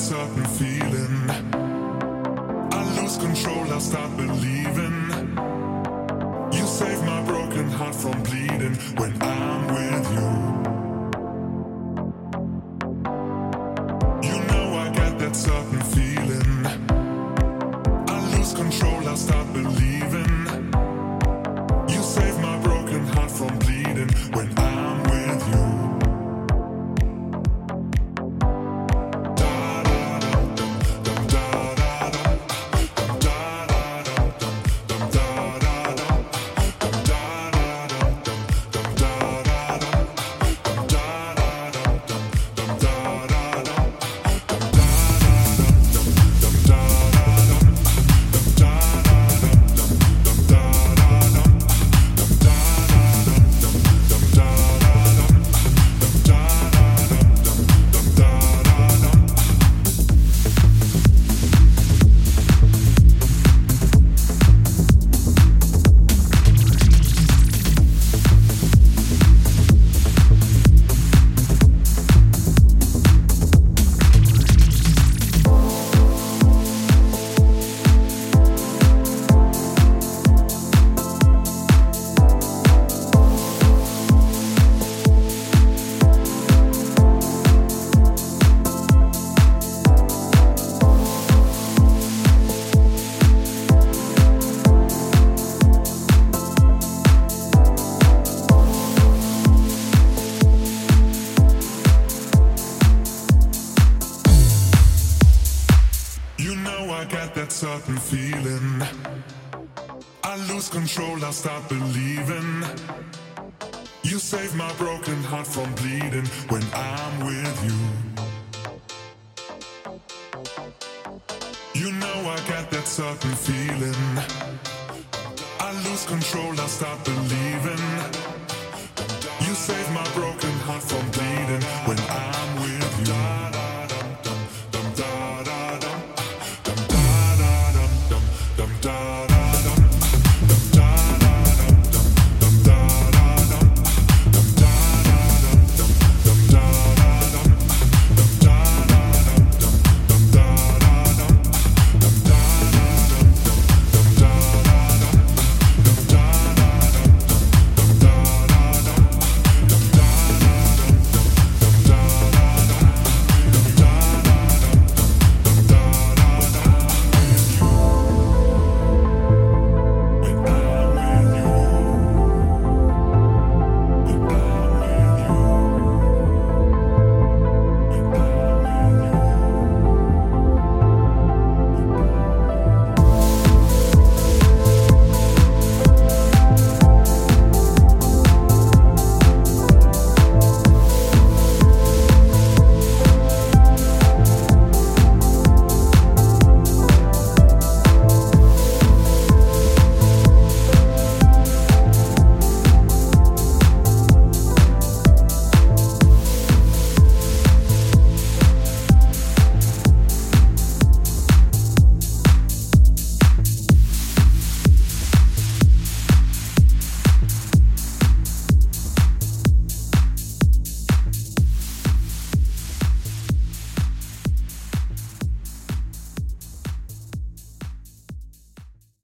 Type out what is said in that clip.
certain feeling. I lose control, I start believing. You save my broken heart from bleeding when I'm with you. You know I got that certain feeling. You know I got that certain feeling. I lose control, I start believing. You save my broken heart from bleeding when I'm with you. You know I got that certain feeling. I lose control, I start believing. You save my broken heart from bleeding when I'm with you.